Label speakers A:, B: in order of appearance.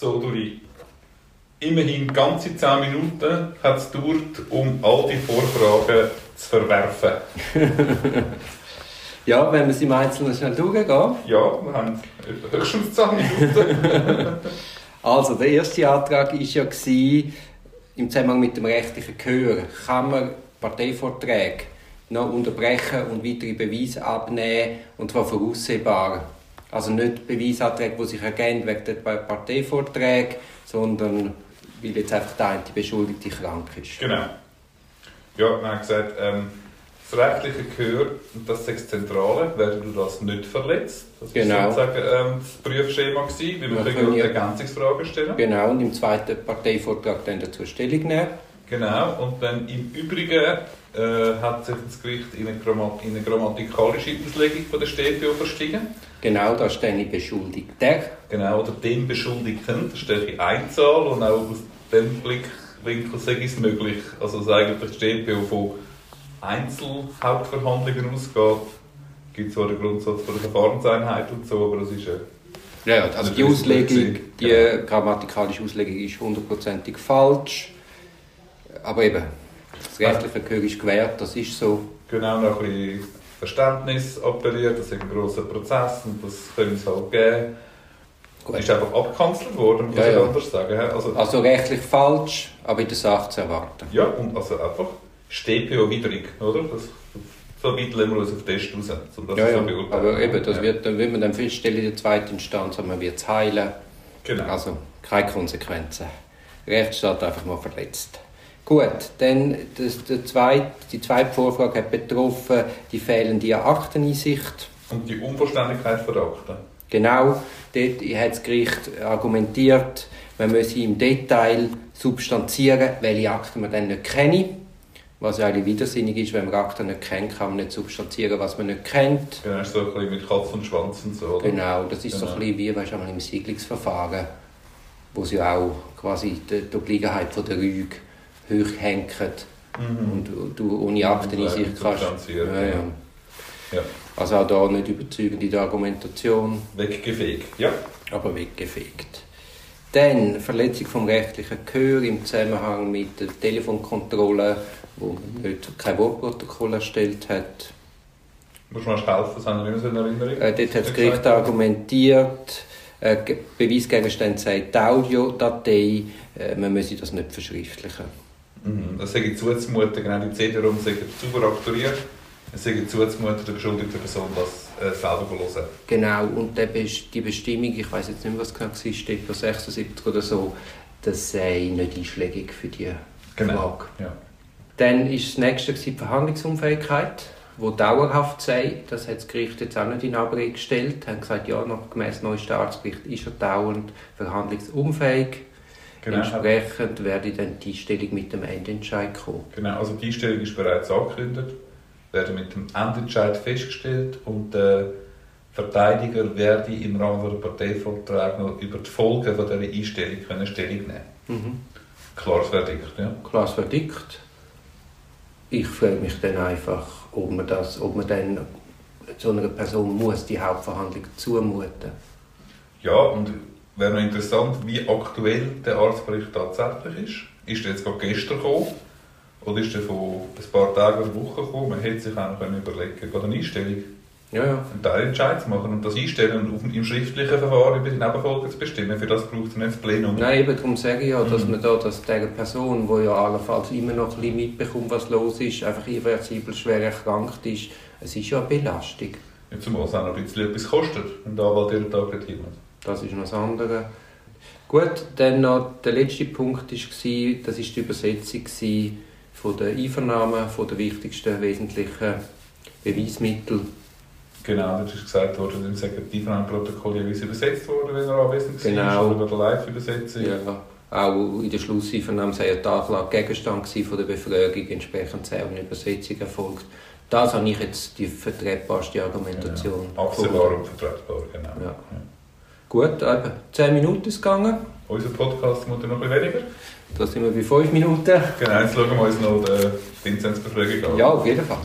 A: So, Duri. Immerhin ganze 10 Minuten hat es gedauert, um all die Vorfragen zu verwerfen.
B: ja, wenn wir sie im Einzelnen schnell durchgehen. Ja,
A: wir haben höchstens 10 Minuten.
B: also, der erste Antrag war ja im Zusammenhang mit dem rechtlichen Gehör. Kann man Parteivorträge noch unterbrechen und weitere Beweise abnehmen, und zwar voraussehbar. Also nicht Beweisanträge, die sich ergänzen wegen der Parteivorträge, sondern weil jetzt einfach der eine Beschuldigte krank ist.
A: Genau. Ja, man hat gesagt, ähm, das rechtliche Gehör, das ist das Zentrale, werden du das nicht verletzt. Das
B: genau. war
A: sozusagen ähm, das Prüfschema, gewesen, wie wir können Ergänzungsfragen stellen
B: Genau, und im zweiten Parteivortrag dann dazu Stellung nehmen.
A: Genau, und dann im Übrigen äh, hat sich das Gericht in eine, Grammat in eine grammatikalische Auslegung von der StPO verstiegen.
B: Genau, da stehe ich Beschuldigter.
A: Genau, oder dem Beschuldigten, da stehe ich Einzahl und auch aus dem Blickwinkel sage ich es möglich. Also, dass eigentlich die StPO von Einzelhauptverhandlungen ausgeht, gibt zwar den Grundsatz von der Verfahrenseinheit und so, aber das ist
B: ja ja, also die Auslegung, die genau. grammatikalische Auslegung ist hundertprozentig falsch. Aber eben, das rechtliche Gehör ist gewährt, das ist so.
A: Genau, noch ein bisschen Verständnis appelliert, das ist ein grosser Prozess und das können es halt geben. Gut. Ist einfach abgekanzelt worden, muss ja, ich ja. anders sagen.
B: Also, also rechtlich falsch, aber in der Sache zu erwarten.
A: Ja, und also einfach StPO-widrig, oder? Das, so weit lassen wir uns auf Test raus,
B: um das ja, ja. Aber eben, das ja. wird, dann will man dann feststellen in der zweiten Instanz, man wird es heilen. Genau. Also keine Konsequenzen. Rechtsstaat einfach mal verletzt. Gut, dann das, der zweite, die zweite Vorfrage hat betroffen die fehlende Akteneinsicht.
A: Und die Unverständlichkeit der Akten.
B: Genau, dort hat das Gericht argumentiert, man müsse im Detail substanzieren, welche Akten man dann nicht kenne. Was ja eigentlich widersinnig ist, wenn man Akten nicht kennt, kann man nicht substanzieren, was man nicht kennt.
A: Genau, so ein bisschen mit Kopf und Schwanz und so,
B: oder? Genau, das ist genau. so ein bisschen wie weißt, im Siedlungsverfahren, wo sie ja auch quasi die, die Obliegenheit von der Rüge hochhängen mhm. und du ohne Akteneinsicht kannst. Ja, ja. Ja. Also auch da nicht überzeugend in der Argumentation.
A: Weggefegt, ja.
B: Aber weggefegt. Dann Verletzung vom rechtlichen Gehör im Zusammenhang mit der Telefonkontrolle, wo man nicht kein Wortprotokoll erstellt hat.
A: Muss man helfen, das haben wir nicht mehr in Erinnerung.
B: Äh, dort hat das Gericht argumentiert, äh, Beweisgegenstand sei die Audiodatei, äh, man müsse das nicht verschriftlichen.
A: Mhm. Das sage ich zuzumuten, genau die CD-ROM sagen sauber aktuiert. Es sage zuzumuten, der beschuldigten Person das äh, selber hören.
B: Genau, und die Bestimmung, ich weiß jetzt nicht mehr, was genau war, steht bei 76 oder so, das sei nicht einschlägig für die genau. Frage. Ja. Dann war das nächste die Verhandlungsunfähigkeit, die dauerhaft sei. Das hat das Gericht jetzt auch nicht in Abrede gestellt. Sie haben gesagt, ja, nach gemäß neues Staatsgericht ist er dauernd verhandlungsunfähig. Genau. Entsprechend werde dann die Einstellung mit dem Endentscheid kommen.
A: Genau, also die Einstellung ist bereits angekündigt, werde mit dem Endentscheid festgestellt und der Verteidiger werde im Rahmen der Parteivortrag noch über die Folgen von dieser Einstellung können Stellung nehmen mhm. Klares Verdikt, ja.
B: Klares Verdikt. Ich frage mich dann einfach, ob man, das, ob man dann so einer Person muss die Hauptverhandlung zumuten
A: Ja, und wäre noch interessant, wie aktuell der Arztbericht tatsächlich ist. Ist der jetzt gerade gestern gekommen? Oder ist der von ein paar Tagen oder Wochen gekommen? Man hätte sich auch noch überlegen gerade eine Einstellung. Ja, ja. Einen Teilentscheid zu machen und das einstellen und im schriftlichen Verfahren über die Nebenfolgen zu bestimmen. Für das braucht es nicht das Plenum.
B: Nein, eben darum sage ich ja, dass mhm. man da, dass der Person, die ja allenfalls immer noch ein bisschen mitbekommt, was los ist, einfach irreversibel schwer erkrankt ist, es ist ja eine Belastung.
A: Ja, zumal es auch noch ein bisschen etwas kostet, wenn der Anwalt jeden Tag dorthin muss.
B: Das ist noch das andere. Gut, dann noch der letzte Punkt war, das war die Übersetzung von der Einvernahme von der wichtigsten wesentlichen Beweismittel.
A: Genau, das ist gesagt worden, im Einvernahmeprotokoll jeweils übersetzt worden, wenn er anwesend
B: genau.
A: war, oder der Live-Übersetzung.
B: Ja. Auch in der Schlusseinvernahme sei die Anklage Gegenstand von der Befragung, entsprechend sei eine Übersetzung erfolgt. Das habe ich jetzt die vertretbarste Argumentation.
A: Genau. Absehbar und vertretbar, genau. Ja. Ja.
B: Gut, eben 10 Minuten ist gegangen.
A: Unser Podcast muss noch ein weniger.
B: Da sind wir bei 5 Minuten.
A: Genau, jetzt schauen wir uns noch die Vinzenz-Befragung
B: an. Ja, auf jeden Fall.